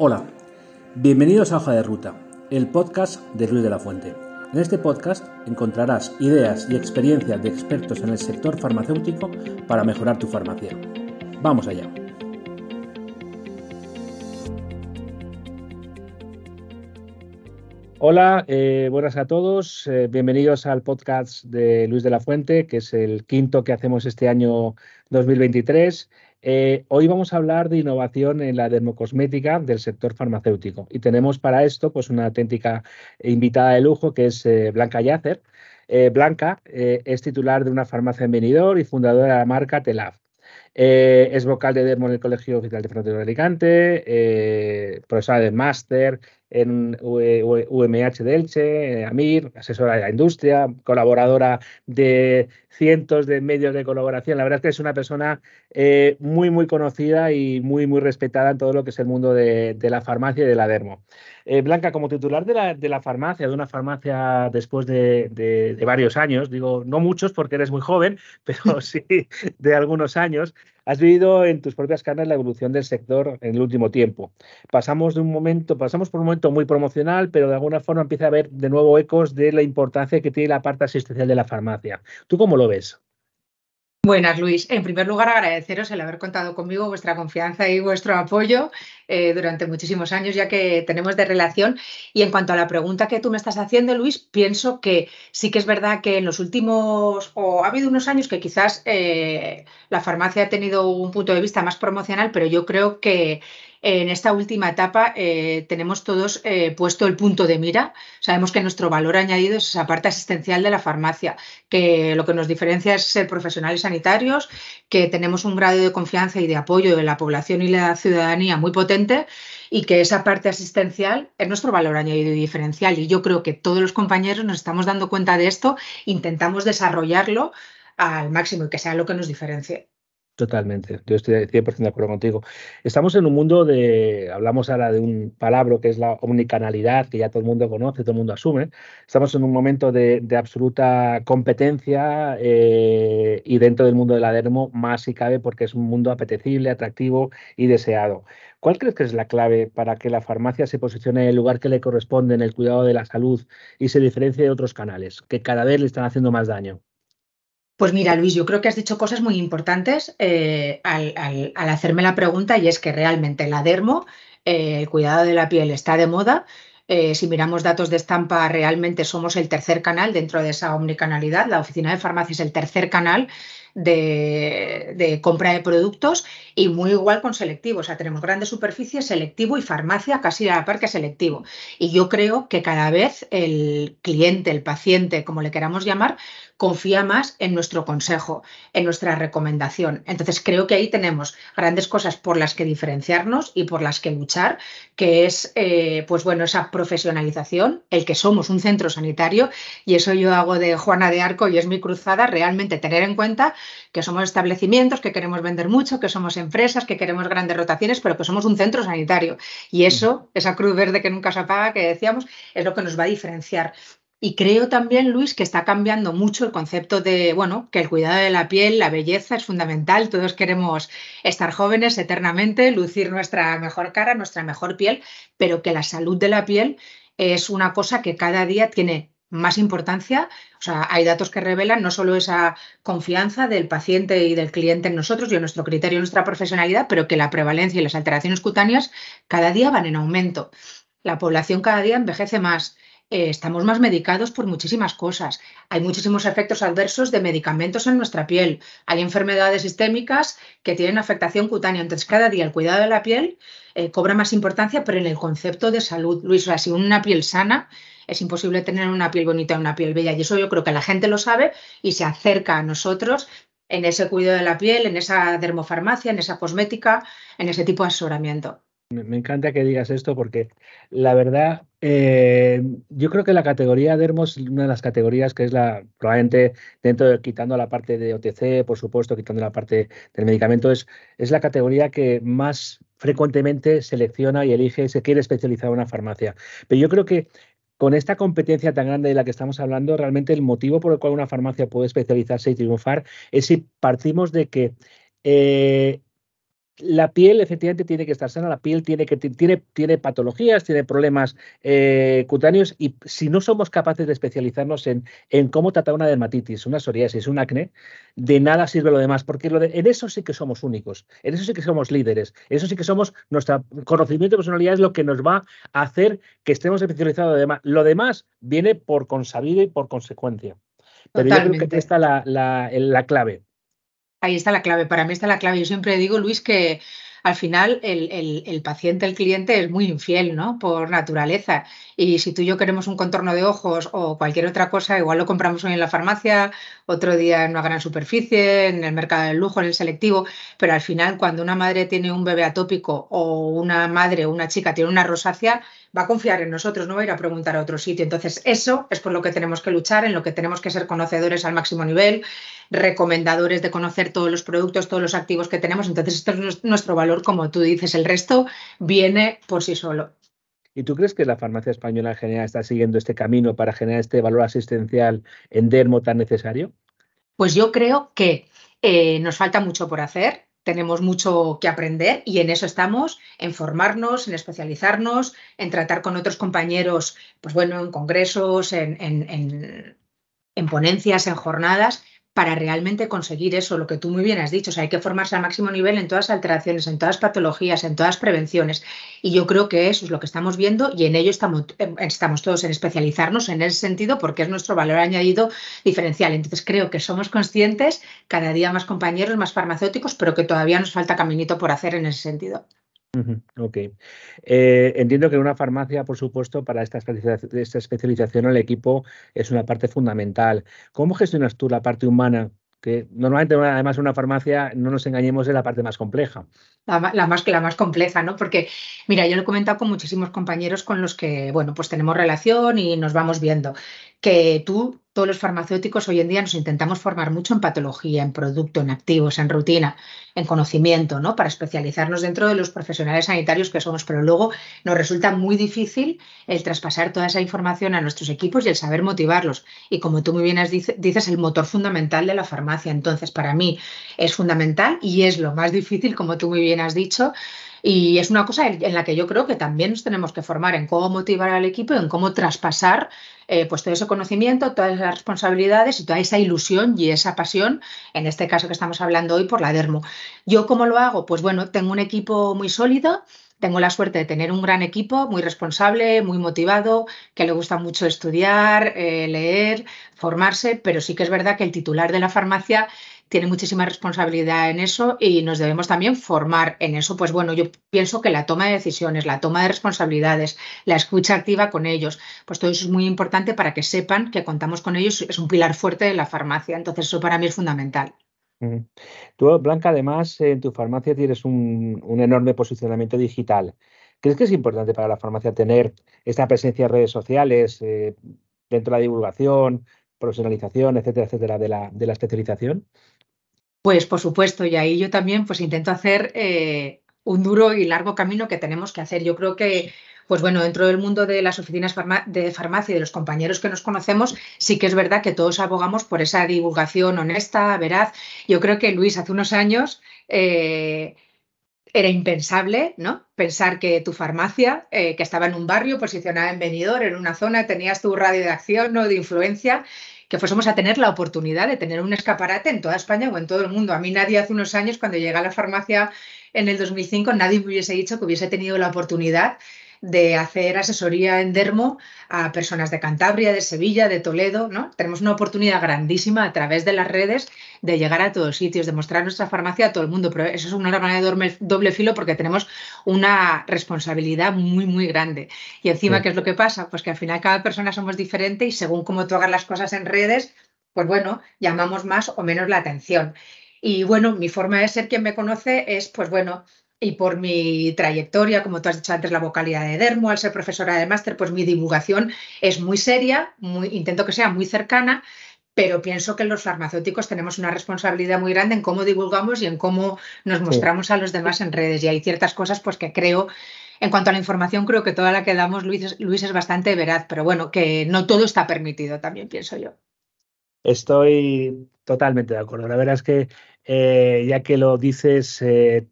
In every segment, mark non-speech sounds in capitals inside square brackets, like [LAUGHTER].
Hola, bienvenidos a Hoja de Ruta, el podcast de Luis de la Fuente. En este podcast encontrarás ideas y experiencias de expertos en el sector farmacéutico para mejorar tu farmacia. Vamos allá. Hola, eh, buenas a todos. Eh, bienvenidos al podcast de Luis de la Fuente, que es el quinto que hacemos este año 2023. Eh, hoy vamos a hablar de innovación en la dermocosmética del sector farmacéutico y tenemos para esto pues una auténtica invitada de lujo que es eh, Blanca Yacer. Eh, Blanca es titular de una farmacia en Benidorm y fundadora de la marca Telaf. es vocal de Dermo en el Colegio Oficial de Frontera de Alicante, profesora de máster en UMH de Elche, AMIR, asesora de la industria, colaboradora de cientos de medios de colaboración. La verdad es que es una persona eh, muy, muy conocida y muy, muy respetada en todo lo que es el mundo de, la farmacia y de la dermo. Eh, Blanca, como titular de la, de la, farmacia, de una farmacia después de, de, varios años, digo, no muchos porque eres muy joven, [LAUGHS] pero sí de algunos años, has vivido en tus propias carnes la evolución del sector en el último tiempo. Pasamos de un momento, pasamos por un momento muy promocional, pero de alguna forma empieza a haber de nuevo ecos de la importancia que tiene la parte asistencial de la farmacia. ¿Tú cómo lo ves? Buenas, Luis. En primer lugar, agradeceros el haber contado conmigo, vuestra confianza y vuestro apoyo eh, durante muchísimos años, ya que tenemos de relación. Y en cuanto a la pregunta que tú me estás haciendo, Luis, pienso que sí que es verdad que en los últimos, o ha habido unos años que quizás eh, la farmacia ha tenido un punto de vista más promocional, pero yo creo que en esta última etapa eh, tenemos todos eh, puesto el punto de mira. Sabemos que nuestro valor añadido es esa parte asistencial de la farmacia, que lo que nos diferencia es ser profesionales sanitarios, que tenemos un grado de confianza y de apoyo de la población y la ciudadanía muy potente y que esa parte asistencial es nuestro valor añadido y diferencial. Y yo creo que todos los compañeros nos estamos dando cuenta de esto, intentamos desarrollarlo al máximo y que sea lo que nos diferencie. Totalmente, yo estoy 100% de acuerdo contigo. Estamos en un mundo de, hablamos ahora de un palabra que es la omnicanalidad, que ya todo el mundo conoce, todo el mundo asume. Estamos en un momento de, absoluta competencia eh, y dentro del mundo de la dermo más si cabe porque es un mundo apetecible, atractivo y deseado. ¿Cuál crees que es la clave para que la farmacia se posicione en el lugar que le corresponde en el cuidado de la salud y se diferencie de otros canales que cada vez le están haciendo más daño? Pues mira, Luis, yo creo que has dicho cosas muy importantes eh, al, hacerme la pregunta y es que realmente la dermo, eh, el cuidado de la piel está de moda. Eh, si miramos datos de estampa, realmente somos el tercer canal dentro de esa omnicanalidad. La oficina de farmacia es el tercer canal de, compra de productos y muy igual con selectivo. O sea, tenemos grandes superficies, selectivo y farmacia casi a la par que selectivo. Y yo creo que cada vez el cliente, el paciente, como le queramos llamar, confía más en nuestro consejo, en nuestra recomendación. Entonces creo que ahí tenemos grandes cosas por las que diferenciarnos y por las que luchar, que es, eh, pues bueno, esa profesionalización, el que somos un centro sanitario y eso yo hago de Juana de Arco y es mi cruzada, realmente tener en cuenta que somos establecimientos, que queremos vender mucho, que somos empresas, que queremos grandes rotaciones, pero que somos un centro sanitario. Y eso, esa cruz verde que nunca se apaga, que decíamos, es lo que nos va a diferenciar. Y creo también, Luis, que está cambiando mucho el concepto de, bueno, que el cuidado de la piel, la belleza es fundamental. Todos queremos estar jóvenes eternamente, lucir nuestra mejor cara, nuestra mejor piel, pero que la salud de la piel es una cosa que cada día tiene más importancia. O sea, hay datos que revelan no solo esa confianza del paciente y del cliente en nosotros y en nuestro criterio, en nuestra profesionalidad, pero que la prevalencia y las alteraciones cutáneas cada día van en aumento. La población cada día envejece más eh, estamos más medicados por muchísimas cosas. Hay muchísimos efectos adversos de medicamentos en nuestra piel. Hay enfermedades sistémicas que tienen afectación cutánea. Entonces, cada día el cuidado de la piel eh, cobra más importancia, pero en el concepto de salud. Luis, o sea, si una piel sana, es imposible tener una piel bonita y una piel bella. Y eso yo creo que la gente lo sabe y se acerca a nosotros en ese cuidado de la piel, en esa dermofarmacia, en esa cosmética, en ese tipo de asesoramiento. Me, encanta que digas esto porque la verdad, eh, yo creo que la categoría Dermos es una de las categorías que es la, probablemente dentro de, quitando la parte de OTC, por supuesto, quitando la parte del medicamento, es, es la categoría que más frecuentemente selecciona y elige se quiere especializar en una farmacia. Pero yo creo que con esta competencia tan grande de la que estamos hablando, realmente el motivo por el cual una farmacia puede especializarse y triunfar es si partimos de que eh, la piel efectivamente tiene que estar sana, la piel tiene, que, tiene, tiene patologías, tiene problemas eh, cutáneos y si no somos capaces de especializarnos en, en, cómo tratar una dermatitis, una psoriasis, un acné, de nada sirve lo demás, porque lo en eso sí que somos únicos, en eso sí que somos líderes, en eso sí que somos, nuestro conocimiento de personalidad es lo que nos va a hacer que estemos especializados. Lo demás, lo demás viene por consabido y por consecuencia. Pero yo creo que está la, la, la clave Ahí está la clave, para mí está la clave. Yo siempre digo, Luis, que al final el, paciente, el cliente es muy infiel, ¿no? Por naturaleza. Y si tú y yo queremos un contorno de ojos o cualquier otra cosa, igual lo compramos hoy en la farmacia, otro día en una gran superficie, en el mercado del lujo, en el selectivo, pero al final cuando una madre tiene un bebé atópico o una madre o una chica tiene una rosácea, va a confiar en nosotros, no va a ir a preguntar a otro sitio. Entonces, eso es por lo que tenemos que luchar, en lo que tenemos que ser conocedores al máximo nivel, recomendadores de conocer todos los productos, todos los activos que tenemos. Entonces, esto es nuestro valor, como tú dices, el resto viene por sí solo. ¿Y tú crees que la farmacia española en general está siguiendo este camino para generar este valor asistencial en dermo tan necesario? Pues yo creo que eh, nos falta mucho por hacer tenemos mucho que aprender y en eso estamos, en formarnos, en especializarnos, en tratar con otros compañeros, pues bueno, en congresos, en, en, en ponencias, en jornadas, para realmente conseguir eso, lo que tú muy bien has dicho. O sea, hay que formarse al máximo nivel en todas alteraciones, en todas patologías, en todas prevenciones. Y yo creo que eso es lo que estamos viendo y en ello estamos, em, estamos todos en especializarnos en ese sentido porque es nuestro valor añadido diferencial. Entonces creo que somos conscientes, cada día más compañeros, más farmacéuticos, pero que todavía nos falta caminito por hacer en ese sentido. Ok. Eh, entiendo que en una farmacia, por supuesto, para esta especialización, esta el equipo es una parte fundamental. ¿Cómo gestionas tú la parte humana? Que normalmente, además, en una farmacia, no nos engañemos, es la parte más compleja. La, más, la más compleja, ¿no? Porque, mira, yo lo he comentado con muchísimos compañeros con los que, bueno, pues tenemos relación y nos vamos viendo. Que tú todos los farmacéuticos hoy en día nos intentamos formar mucho en patología, en producto, en activos, en rutina, en conocimiento, ¿no? Para especializarnos dentro de los profesionales sanitarios que somos, pero luego nos resulta muy difícil el traspasar toda esa información a nuestros equipos y el saber motivarlos. Y como tú muy bien has dices, el motor fundamental de la farmacia. Entonces, para mí es fundamental y es lo más difícil, como tú muy bien has dicho, y es una cosa en la que yo creo que también nos tenemos que formar en cómo motivar al equipo, en cómo traspasar eh, pues todo ese conocimiento, todas esas responsabilidades y toda esa ilusión y esa pasión, en este caso que estamos hablando hoy por la Dermo. ¿Yo cómo lo hago? Pues bueno, tengo un equipo muy sólido. Tengo la suerte de tener un gran equipo, muy responsable, muy motivado, que le gusta mucho estudiar, eh, leer, formarse, pero sí que es verdad que el titular de la farmacia tiene muchísima responsabilidad en eso y nos debemos también formar en eso. Pues bueno, yo pienso que la toma de decisiones, la toma de responsabilidades, la escucha activa con ellos, pues todo eso es muy importante para que sepan que contamos con ellos, es un pilar fuerte de la farmacia. Entonces eso para mí es fundamental. Tú, Blanca, además en tu farmacia tienes un, enorme posicionamiento digital. ¿Crees que es importante para la farmacia tener esta presencia en redes sociales, eh, dentro de la divulgación, profesionalización, etcétera, etcétera, de la, de la especialización? Pues por supuesto, y ahí yo también pues intento hacer eh, un duro y largo camino que tenemos que hacer. Yo creo que, pues bueno, dentro del mundo de las oficinas de farmacia y de los compañeros que nos conocemos, sí que es verdad que todos abogamos por esa divulgación honesta, veraz. Yo creo que Luis, hace unos años eh, era impensable, ¿no? Pensar que tu farmacia, eh, que estaba en un barrio posicionada en venidor, en una zona, tenías tu radio de acción o de influencia que fuésemos a tener la oportunidad de tener un escaparate en toda España o en todo el mundo. A mí nadie hace unos años, cuando llegué a la farmacia en el 2005, nadie me hubiese dicho que hubiese tenido la oportunidad de hacer asesoría en dermo a personas de Cantabria, de Sevilla, de Toledo, ¿no? Tenemos una oportunidad grandísima a través de las redes de llegar a todos sitios, de mostrar nuestra farmacia a todo el mundo, pero eso es una arma de doble filo porque tenemos una responsabilidad muy, muy grande. Y encima, ¿qué es lo que pasa? Pues que al final cada persona somos diferente y según cómo tú hagas las cosas en redes, pues bueno, llamamos más o menos la atención. Y bueno, mi forma de ser quien me conoce es, pues bueno, y por mi trayectoria, como tú has dicho antes, la vocalidad de Dermo, al ser profesora de máster, pues mi divulgación es muy seria, muy, intento que sea muy cercana, pero pienso que los farmacéuticos tenemos una responsabilidad muy grande en cómo divulgamos y en cómo nos mostramos a los demás en redes. Y hay ciertas cosas pues que creo, en cuanto a la información, creo que toda la que damos, Luis, Luis es bastante veraz, pero bueno, que no todo está permitido, también pienso yo. Estoy totalmente de acuerdo. La verdad es que, eh, ya que lo dices, eh,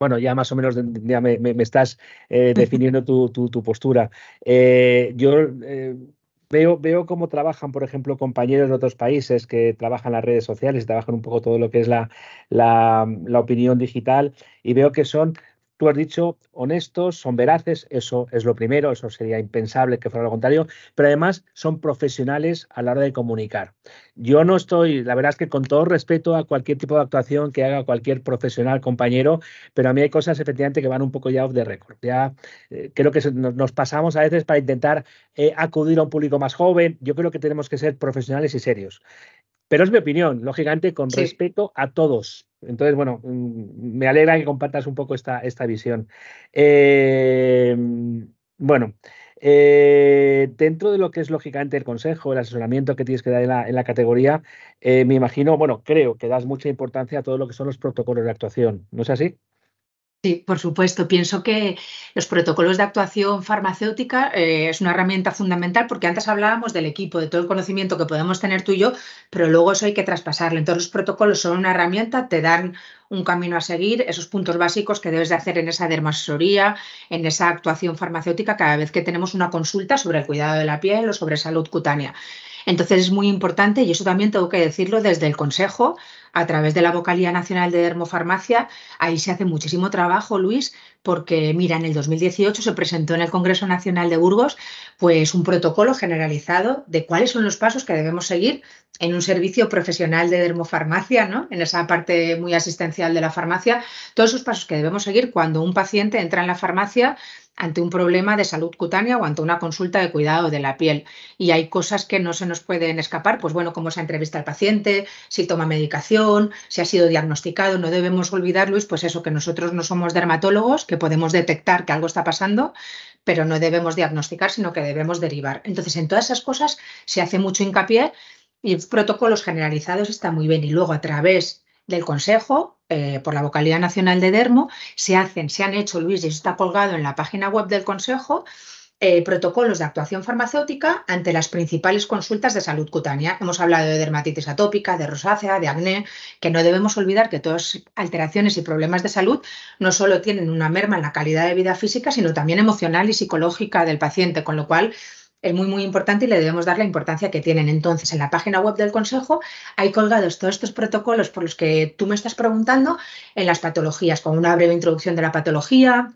Bueno, ya más o menos ya me, estás eh, [LAUGHS] definiendo tu, postura. Eh, yo eh, veo, veo cómo trabajan, por ejemplo, compañeros de otros países que trabajan las redes sociales y trabajan un poco todo lo que es la, la opinión digital y veo que son Tú has dicho honestos, son veraces, eso es lo primero, eso sería impensable que fuera lo contrario, pero además son profesionales a la hora de comunicar. Yo no estoy, la verdad es que con todo respeto a cualquier tipo de actuación que haga cualquier profesional, compañero, pero a mí hay cosas efectivamente que van un poco ya off the record. Ya eh, creo que nos pasamos a veces para intentar eh, acudir a un público más joven. Yo creo que tenemos que ser profesionales y serios. Pero es mi opinión, lógicamente, con respeto a todos. Entonces, bueno, mm, me alegra que compartas un poco esta, esta visión. Eh, bueno, eh, dentro de lo que es lógicamente el consejo, el asesoramiento que tienes que dar en la, categoría, eh, me imagino, bueno, creo que das mucha importancia a todo lo que son los protocolos de actuación. ¿No es así? Sí, por supuesto. Pienso que los protocolos de actuación farmacéutica eh, es una herramienta fundamental porque antes hablábamos del equipo, de todo el conocimiento que podemos tener tú y yo, pero luego eso hay que traspasarlo. Entonces los protocolos son una herramienta, te dan un camino a seguir, esos puntos básicos que debes de hacer en esa dermasoría, en esa actuación farmacéutica cada vez que tenemos una consulta sobre el cuidado de la piel o sobre salud cutánea. Entonces es muy importante, y eso también tengo que decirlo desde el Consejo, a través de la Vocalía Nacional de Dermofarmacia, ahí se hace muchísimo trabajo, Luis, porque mira, en el 2018 se presentó en el Congreso Nacional de Burgos pues un protocolo generalizado de cuáles son los pasos que debemos seguir en un servicio profesional de dermofarmacia, ¿no? En esa parte muy asistencial de la farmacia, todos esos pasos que debemos seguir cuando un paciente entra en la farmacia ante un problema de salud cutánea o ante una consulta de cuidado de la piel. Y hay cosas que no se nos pueden escapar, pues bueno, cómo se entrevista al paciente, si toma medicación, si ha sido diagnosticado. No debemos olvidar, Luis, pues eso, que nosotros no somos dermatólogos, que podemos detectar que algo está pasando, pero no debemos diagnosticar, sino que debemos derivar. Entonces, en todas esas cosas se hace mucho hincapié y protocolos generalizados está muy bien. Y luego, a través del Consejo, eh, por la Vocalidad Nacional de Dermo, se hacen, se han hecho, Luis, y eso está colgado en la página web del Consejo, eh, protocolos de actuación farmacéutica ante las principales consultas de salud cutánea. Hemos hablado de dermatitis atópica, de rosácea, de acné, que no debemos olvidar que todas alteraciones y problemas de salud no solo tienen una merma en la calidad de vida física, sino también emocional y psicológica del paciente, con lo cual es muy, muy importante y le debemos dar la importancia que tienen. Entonces, en la página web del Consejo hay colgados todos estos protocolos por los que tú me estás preguntando en las patologías, con una breve introducción de la patología,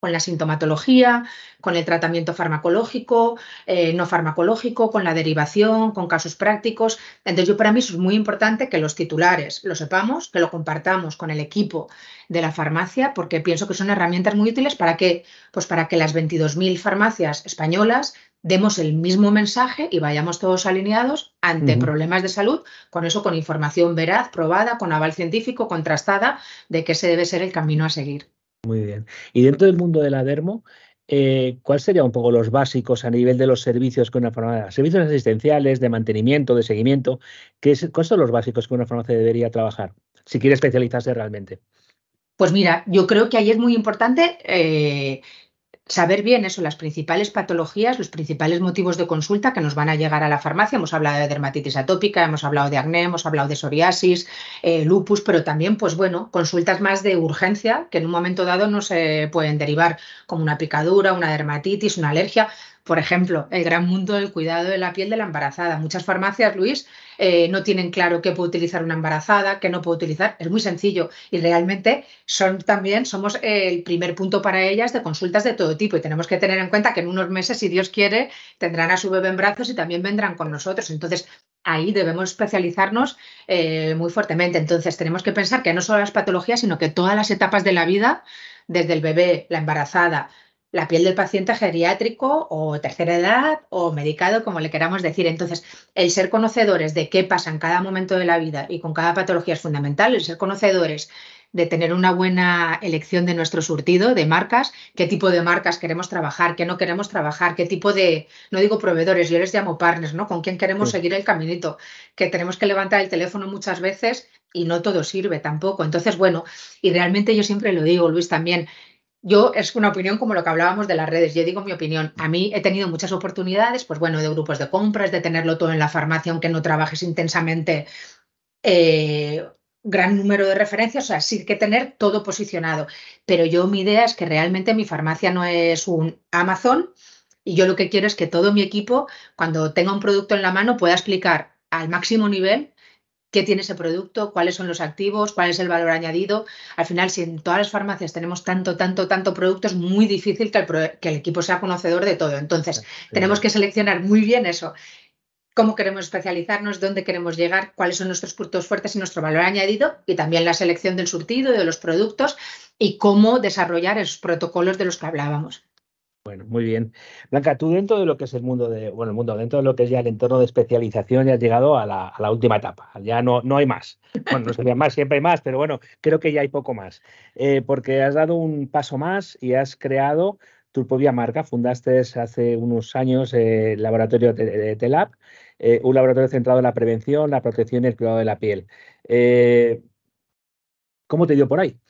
con la sintomatología, con el tratamiento farmacológico, eh, no farmacológico, con la derivación, con casos prácticos. Entonces, yo para mí es muy importante que los titulares lo sepamos, que lo compartamos con el equipo de la farmacia, porque pienso que son herramientas muy útiles para que, pues para que las 22.000 farmacias españolas demos el mismo mensaje y vayamos todos alineados ante problemas de salud, con eso, con información veraz, probada, con aval científico, contrastada, de que ese debe ser el camino a seguir. Muy bien. Y dentro del mundo de la dermo, eh, ¿cuáles serían un poco los básicos a nivel de los servicios que una farmacia, servicios asistenciales, de mantenimiento, de seguimiento? ¿qué es, ¿Cuáles son los básicos que una farmacia debería trabajar si quiere especializarse realmente? Pues mira, yo creo que ahí es muy importante eh, saber bien eso, las principales patologías, los principales motivos de consulta que nos van a llegar a la farmacia. Hemos hablado de dermatitis atópica, hemos hablado de acné, hemos hablado de psoriasis, eh, lupus, pero también, pues bueno, consultas más de urgencia que en un momento dado no se pueden derivar, como una picadura, una dermatitis, una alergia. Por ejemplo, el gran mundo del cuidado de la piel de la embarazada. Muchas farmacias, Luis, eh, no tienen claro qué puede utilizar una embarazada, qué no puede utilizar. Es muy sencillo y realmente son también somos el primer punto para ellas de consultas de todo tipo y tenemos que tener en cuenta que en unos meses, si Dios quiere, tendrán a su bebé en brazos y también vendrán con nosotros. Entonces, ahí debemos especializarnos eh, muy fuertemente. Entonces, tenemos que pensar que no solo las patologías, sino que todas las etapas de la vida, desde el bebé, la embarazada, la piel del paciente geriátrico o tercera edad o medicado, como le queramos decir. Entonces, el ser conocedores de qué pasa en cada momento de la vida y con cada patología es fundamental, el ser conocedores de tener una buena elección de nuestro surtido de marcas, qué tipo de marcas queremos trabajar, qué no queremos trabajar, qué tipo de, no digo proveedores, yo les llamo partners, ¿no? Con quién queremos seguir el caminito, que tenemos que levantar el teléfono muchas veces y no todo sirve tampoco. Entonces, bueno, y realmente yo siempre lo digo, Luis, también, yo es una opinión como lo que hablábamos de las redes. Yo digo mi opinión. A mí he tenido muchas oportunidades, pues bueno, de grupos de compras, de tenerlo todo en la farmacia, aunque no trabajes intensamente. Eh, gran número de referencias, o sea, sí que tener todo posicionado. Pero yo mi idea es que realmente mi farmacia no es un Amazon y yo lo que quiero es que todo mi equipo, cuando tenga un producto en la mano, pueda explicar al máximo nivel qué tiene ese producto, cuáles son los activos, cuál es el valor añadido. Al final, si en todas las farmacias tenemos tanto, tanto, tanto producto, es muy difícil que el, que el equipo sea conocedor de todo. Entonces, tenemos que seleccionar muy bien eso cómo queremos especializarnos, dónde queremos llegar, cuáles son nuestros puntos fuertes y nuestro valor añadido, y también la selección del surtido y de los productos y cómo desarrollar esos protocolos de los que hablábamos. Bueno, muy bien. Blanca, tú dentro de lo que es el mundo de, bueno, el mundo, dentro de lo que es ya el entorno de especialización, ya has llegado a la, última etapa. Ya no, no hay más. Bueno, no sería más, siempre hay más, pero bueno, creo que ya hay poco más. Eh, porque has dado un paso más y has creado tu propia marca. Fundaste hace unos años el laboratorio TELAB eh, un laboratorio centrado en la prevención, la protección y el cuidado de la piel. Eh, ¿Cómo te dio por ahí?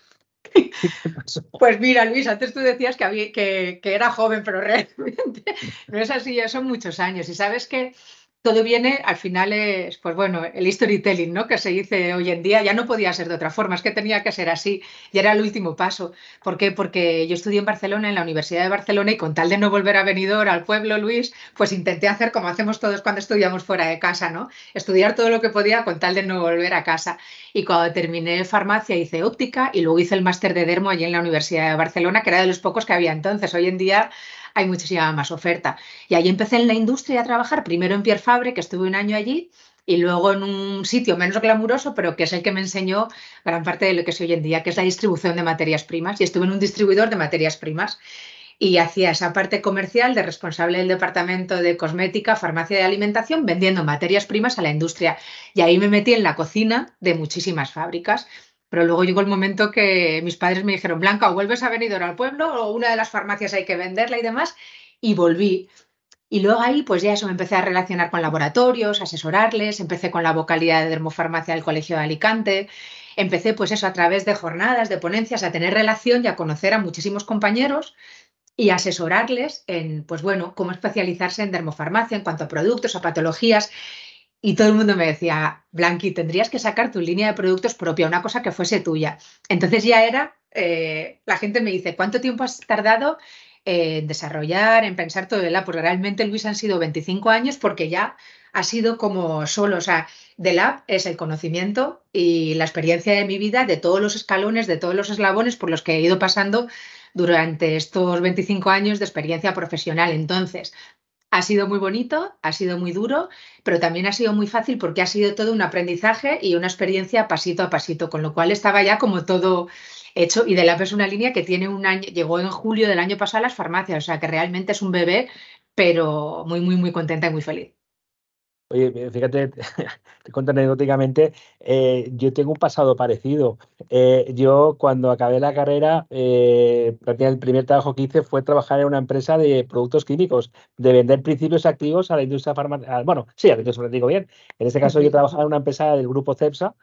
[LAUGHS] Pues mira, Luis, antes tú decías que, era joven, pero [LAUGHS] realmente no es así, ya son muchos años. Y sabes que todo viene, al final es, pues bueno, el storytelling, ¿no? Que se dice hoy en día, ya no podía ser de otra forma, es que tenía que ser así, y era el último paso. ¿Por qué? Porque yo estudié en Barcelona, en la Universidad de Barcelona, y con tal de no volver a Benidorm, al pueblo, Luis, pues intenté hacer como hacemos todos cuando estudiamos fuera de casa, ¿no? Estudiar todo lo que podía con tal de no volver a casa. Y cuando terminé farmacia hice óptica y luego hice el máster de dermo allí en la Universidad de Barcelona, que era de los pocos que había entonces. Hoy en día hay muchísima más oferta. Y ahí empecé en la industria a trabajar, primero en Pierre Fabre, que estuve un año allí, y luego en un sitio menos glamuroso, pero que es el que me enseñó gran parte de lo que es hoy en día, que es la distribución de materias primas. Y estuve en un distribuidor de materias primas y hacía esa parte comercial de responsable del departamento de cosmética, farmacia y alimentación, vendiendo materias primas a la industria. Y ahí me metí en la cocina de muchísimas fábricas. Pero luego llegó el momento que mis padres me dijeron, Blanca, o vuelves a venir al pueblo o una de las farmacias hay que venderla y demás. Y volví. Y luego ahí, pues ya eso, me empecé a relacionar con laboratorios, asesorarles, empecé con la vocalidad de dermofarmacia del Colegio de Alicante, empecé pues eso a través de jornadas, de ponencias, a tener relación y a conocer a muchísimos compañeros y asesorarles en, pues bueno, cómo especializarse en dermofarmacia en cuanto a productos, a patologías. Y todo el mundo me decía, Blanqui, tendrías que sacar tu línea de productos propia, una cosa que fuese tuya. Entonces ya era, eh, la gente me dice, ¿cuánto tiempo has tardado en desarrollar, en pensar todo el Pues realmente, Luis, han sido 25 años porque ya ha sido como solo, o sea, The Lab es el conocimiento y la experiencia de mi vida, de todos los escalones, de todos los eslabones por los que he ido pasando durante estos 25 años de experiencia profesional. Entonces, ha sido muy bonito, ha sido muy duro, pero también ha sido muy fácil porque ha sido todo un aprendizaje y una experiencia pasito a pasito, con lo cual estaba ya como todo hecho y de la es una línea que tiene un año, llegó en julio del año pasado a las farmacias, o sea que realmente es un bebé, pero muy, muy, muy contenta y muy feliz. Oye, eh, fíjate, [LAUGHS] te cuento anecdóticamente, eh, yo tengo un pasado parecido. Eh, yo cuando acabé la carrera, el primer trabajo que hice fue trabajar en una empresa de productos químicos, de vender principios activos a la industria farmacéutica. Bueno, sí, a la industria digo bien. En este caso yo trabajaba en una empresa del grupo CEPSA,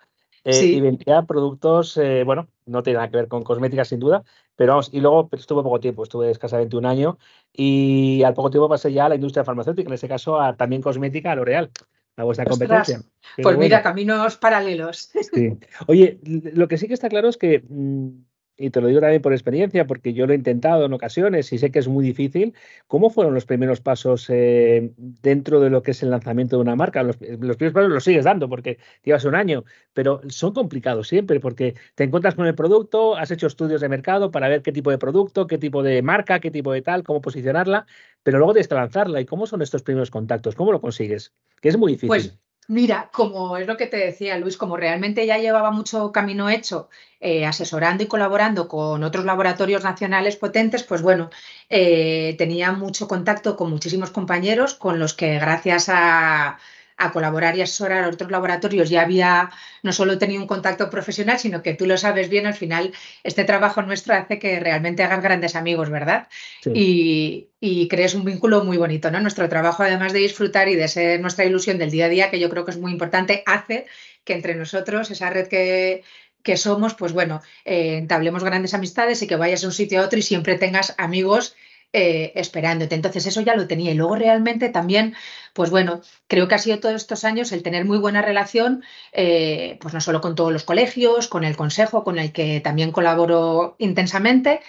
y vendía productos, bueno, no tiene nada que ver con cosméticas sin duda, pero vamos, y luego estuve poco tiempo, estuve escasamente un año y al poco tiempo pasé ya a la industria farmacéutica, en este caso a, también cosmética, a L'Oreal, a vuestra competencia. pues mira, caminos paralelos. Sí. Oye, lo que sí que está claro es que mm, y te lo digo también por experiencia, porque yo lo he intentado en ocasiones y sé que es muy difícil. ¿Cómo fueron los primeros pasos eh, dentro de lo que es el lanzamiento de una marca? Los, primeros pasos los sigues dando porque llevas un año, pero son complicados siempre porque te encuentras con el producto, has hecho estudios de mercado para ver qué tipo de producto, qué tipo de marca, qué tipo de tal, cómo posicionarla, pero luego tienes que lanzarla. ¿Y cómo son estos primeros contactos? ¿Cómo lo consigues? Que es muy difícil. Pues Mira, como es lo que te decía Luis, como realmente ya llevaba mucho camino hecho eh, asesorando y colaborando con otros laboratorios nacionales potentes, pues bueno, eh, tenía mucho contacto con muchísimos compañeros con los que gracias a, a colaborar y asesorar a otros laboratorios ya había no solo tenido un contacto profesional, sino que tú lo sabes bien, al final este trabajo nuestro hace que realmente hagan grandes amigos, ¿verdad? Y, y, crees un vínculo muy bonito, ¿no? Nuestro trabajo, además de disfrutar y de ser nuestra ilusión del día a día, que yo creo que es muy importante, hace que entre nosotros, esa red que, que somos, pues bueno, eh, entablemos grandes amistades y que vayas de un sitio a otro y siempre tengas amigos eh, esperándote. Entonces eso ya lo tenía. Y luego realmente también, pues bueno, creo que ha sido todos estos años el tener muy buena relación, eh, pues no solo con todos los colegios, con el consejo, con el que también colaboro intensamente.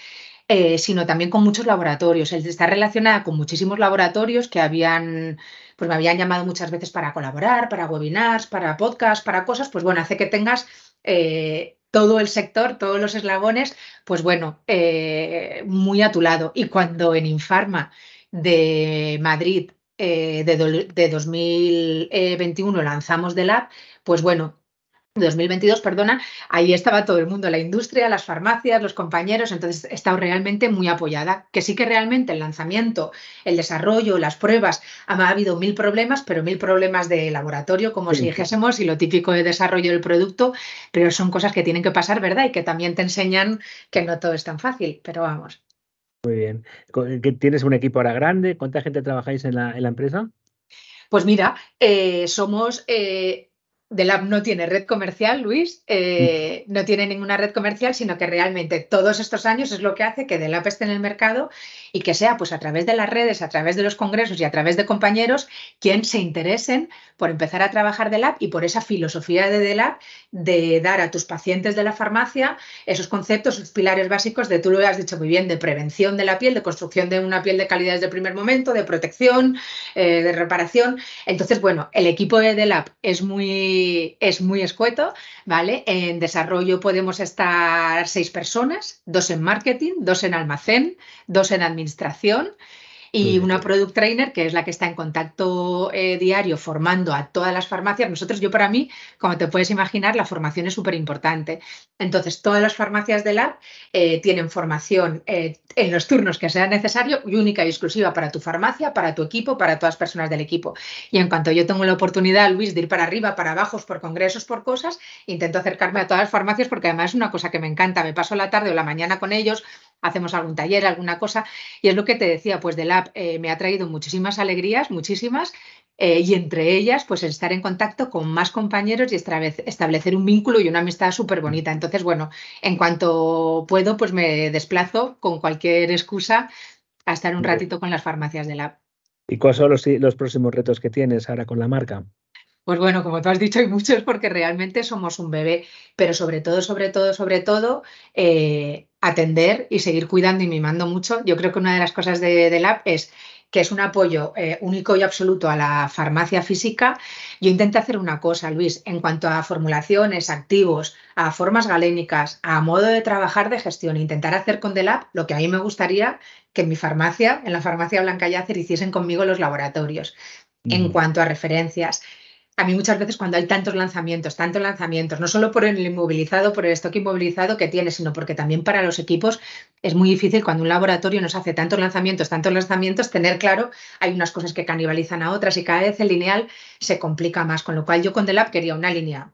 Eh, sino también con muchos laboratorios. El estar relacionada con muchísimos laboratorios que habían, pues me habían llamado muchas veces para colaborar, para webinars, para podcasts, para cosas, pues bueno, hace que tengas todo el sector, todos los eslabones, pues bueno, eh, muy a tu lado. Y cuando en Infarma de Madrid eh, de, de, 2021 lanzamos The Lab, pues bueno, 2022, perdona, ahí estaba todo el mundo, la industria, las farmacias, los compañeros, entonces he estado realmente muy apoyada, que sí que realmente el lanzamiento, el desarrollo, las pruebas, ha habido mil problemas, pero mil problemas de laboratorio, como si dijésemos, y lo típico de desarrollo del producto, pero son cosas que tienen que pasar, ¿verdad? Y que también te enseñan que no todo es tan fácil, pero vamos. Muy bien. ¿Tienes un equipo ahora grande? ¿Cuánta gente trabajáis en la, empresa? Pues mira, eh, somos... Eh, Delab no tiene red comercial, Luis, eh, no tiene ninguna red comercial, sino que realmente todos estos años es lo que hace que Delab esté en el mercado y que sea pues a través de las redes, a través de los congresos y a través de compañeros quien se interesen por empezar a trabajar Delab y por esa filosofía de Delab de dar a tus pacientes de la farmacia esos conceptos, esos pilares básicos de, tú lo has dicho muy bien, de prevención de la piel, de construcción de una piel de calidad desde el primer momento, de protección, eh, de reparación. Entonces, bueno, el equipo de Delab es muy es muy escueto, ¿vale? En desarrollo podemos estar seis personas, dos en marketing, dos en almacén, dos en administración y una product trainer que es la que está en contacto eh, diario formando a todas las farmacias. Nosotros, yo para mí, como te puedes imaginar, la formación es súper importante. Entonces, todas las farmacias de lab eh, tienen formación eh, en los turnos que sea necesario y única y exclusiva para tu farmacia, para tu equipo, para todas las personas del equipo. Y en cuanto yo tengo la oportunidad, Luis, de ir para arriba, para abajo, por congresos, por cosas, intento acercarme a todas las farmacias porque además es una cosa que me encanta. Me paso la tarde o la mañana con ellos, hacemos algún taller, alguna cosa. Y es lo que te decía, pues de Lab eh, me ha traído muchísimas alegrías, muchísimas, eh, y entre ellas, pues estar en contacto con más compañeros y establecer un vínculo y una amistad súper bonita. Entonces, bueno, en cuanto puedo, pues me desplazo con cualquier excusa a estar un ratito con las farmacias de Lab. ¿Y cuáles son los, los próximos retos que tienes ahora con la marca? Pues bueno, como tú has dicho, hay muchos porque realmente somos un bebé, pero sobre todo, sobre todo, sobre todo, eh, atender y seguir cuidando y mimando mucho. Yo creo que una de las cosas de, de Lab es que es un apoyo eh, único y absoluto a la farmacia física. Yo intento hacer una cosa, Luis, en cuanto a formulaciones, activos, a formas galénicas, a modo de trabajar de gestión, intentar hacer con Delab lo que a mí me gustaría que en mi farmacia, en la farmacia Blanca Yacer, hiciesen conmigo los laboratorios. En cuanto a referencias, a mí muchas veces cuando hay tantos lanzamientos, tantos lanzamientos, no solo por el inmovilizado, por el stock inmovilizado que tiene, sino porque también para los equipos es muy difícil cuando un laboratorio nos hace tantos lanzamientos, tantos lanzamientos, tener claro, hay unas cosas que canibalizan a otras y cada vez el lineal se complica más, con lo cual yo con Delab quería una línea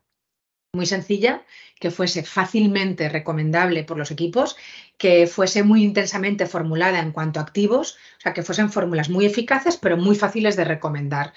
muy sencilla, que fuese fácilmente recomendable por los equipos, que fuese muy intensamente formulada en cuanto a activos, o sea, que fuesen fórmulas muy eficaces, pero muy fáciles de recomendar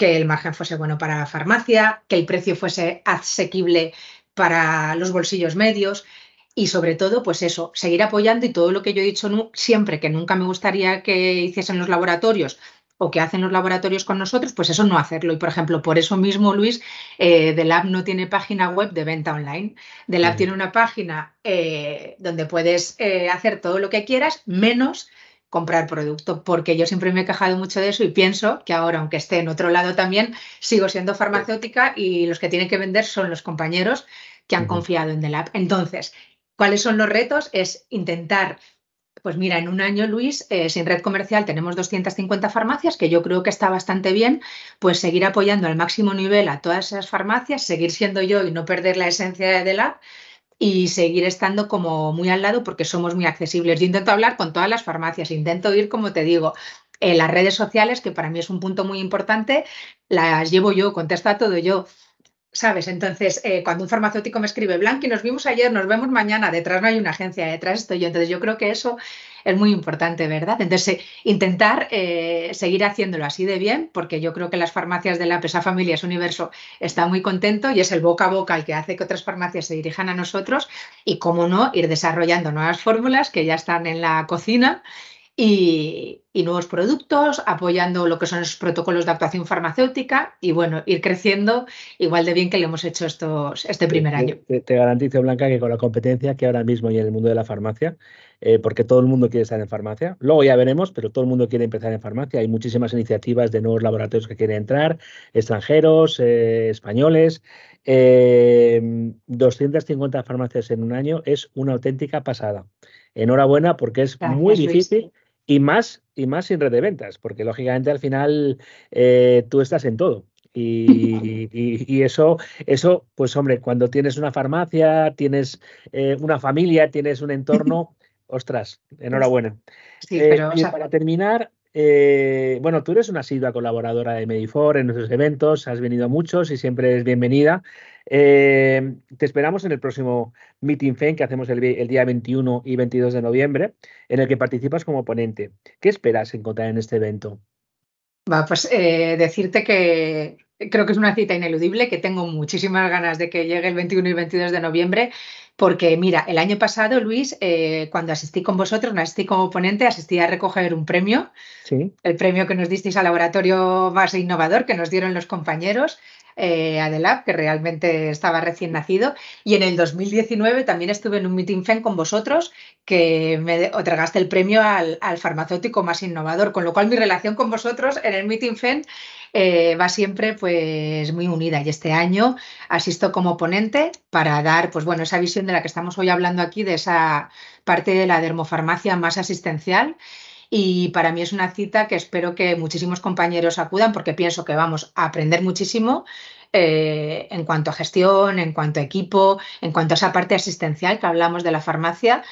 que el margen fuese bueno para la farmacia, que el precio fuese asequible para los bolsillos medios y sobre todo, pues eso, seguir apoyando y todo lo que yo he dicho siempre, que nunca me gustaría que hiciesen los laboratorios o que hacen los laboratorios con nosotros, pues eso no hacerlo. Y por ejemplo, por eso mismo, Luis, eh, Lab no tiene página web de venta online. The Lab tiene una página eh, donde puedes eh, hacer todo lo que quieras, menos comprar producto, porque yo siempre me he quejado mucho de eso y pienso que ahora, aunque esté en otro lado también, sigo siendo farmacéutica y los que tienen que vender son los compañeros que han confiado en The Lab. Entonces, ¿cuáles son los retos? Es intentar pues mira, en un año, Luis, eh, sin red comercial tenemos 250 farmacias, que yo creo que está bastante bien, pues seguir apoyando al máximo nivel a todas esas farmacias, seguir siendo yo y no perder la esencia de Lab y seguir estando como muy al lado porque somos muy accesibles. Yo intento hablar con todas las farmacias, intento ir, como te digo, en las redes sociales, que para mí es un punto muy importante, las llevo yo, contesta todo yo. ¿Sabes? Entonces, eh, cuando un farmacéutico me escribe, Blanqui, nos vimos ayer, nos vemos mañana, detrás no hay una agencia, detrás estoy yo. Entonces, yo creo que eso es muy importante, ¿verdad? Entonces, intentar eh, seguir haciéndolo así de bien, porque yo creo que las farmacias de la Pesa Familias Universo están muy contento y es el boca a boca el que hace que otras farmacias se dirijan a nosotros y, cómo no, ir desarrollando nuevas fórmulas que ya están en la cocina y, nuevos productos, apoyando lo que son esos protocolos de actuación farmacéutica y bueno, ir creciendo igual de bien que lo hemos hecho estos, este primer año. Te, garantizo, Blanca, que con la competencia que ahora mismo hay en el mundo de la farmacia, eh, porque todo el mundo quiere estar en farmacia, luego ya veremos, pero todo el mundo quiere empezar en farmacia. Hay muchísimas iniciativas de nuevos laboratorios que quieren entrar, extranjeros, eh, españoles. 250 eh, farmacias en un año es una auténtica pasada. Enhorabuena porque es muy difícil y más, y más sin red de ventas, porque lógicamente al final eh, tú estás en todo. [LAUGHS] Y, eso, eso, pues hombre, cuando tienes una farmacia, tienes eh, una familia, tienes un [LAUGHS] entorno, ostras, enhorabuena. Sí, pero, para terminar, eh, bueno, tú eres una asidua colaboradora de Medifor en nuestros eventos, has venido muchos y siempre es bienvenida. Eh, te esperamos en el próximo Meeting FEN que hacemos el, día 21 y 22 de noviembre, en el que participas como ponente. ¿Qué esperas encontrar en este evento? Va, pues eh, decirte que creo que es una cita ineludible, que tengo muchísimas ganas de que llegue el 21 y 22 de noviembre, porque mira, el año pasado, Luis, eh, cuando asistí con vosotros, no asistí como ponente, asistí a recoger un premio, ¿Sí? el premio que nos disteis al laboratorio más innovador que nos dieron los compañeros. Eh, Adelab, que realmente estaba recién nacido. Y en el 2019 también estuve en un meeting FEN con vosotros que me otorgaste el premio al, al, farmacéutico más innovador, con lo cual mi relación con vosotros en el meeting FEN eh, va siempre pues muy unida. Y este año asisto como ponente para dar pues bueno esa visión de la que estamos hoy hablando aquí de esa parte de la dermofarmacia más asistencial. Y para mí es una cita que espero que muchísimos compañeros acudan porque pienso que vamos a aprender muchísimo eh, en cuanto a gestión, en cuanto a equipo, en cuanto a esa parte asistencial que hablamos de la farmacia,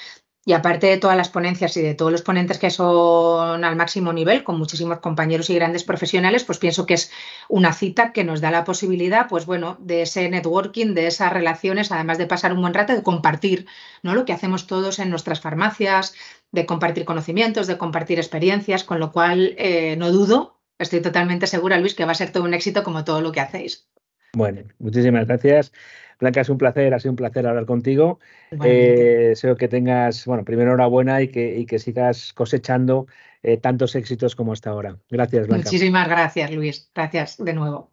y aparte de todas las ponencias y de todos los ponentes que son al máximo nivel, con muchísimos compañeros y grandes profesionales, pues pienso que es una cita que nos da la posibilidad, pues bueno, de ese networking, de esas relaciones, además de pasar un buen rato, de compartir, ¿no? Lo que hacemos todos en nuestras farmacias, de compartir conocimientos, de compartir experiencias, con lo cual eh, no dudo, estoy totalmente segura, Luis, que va a ser todo un éxito como todo lo que hacéis. Bueno, muchísimas gracias. Blanca, es un placer, ha sido un placer hablar contigo. Eh, deseo que tengas, bueno, primero enhorabuena y que, y que sigas cosechando eh, tantos éxitos como hasta ahora. Gracias, Blanca. Muchísimas gracias, Luis. Gracias de nuevo.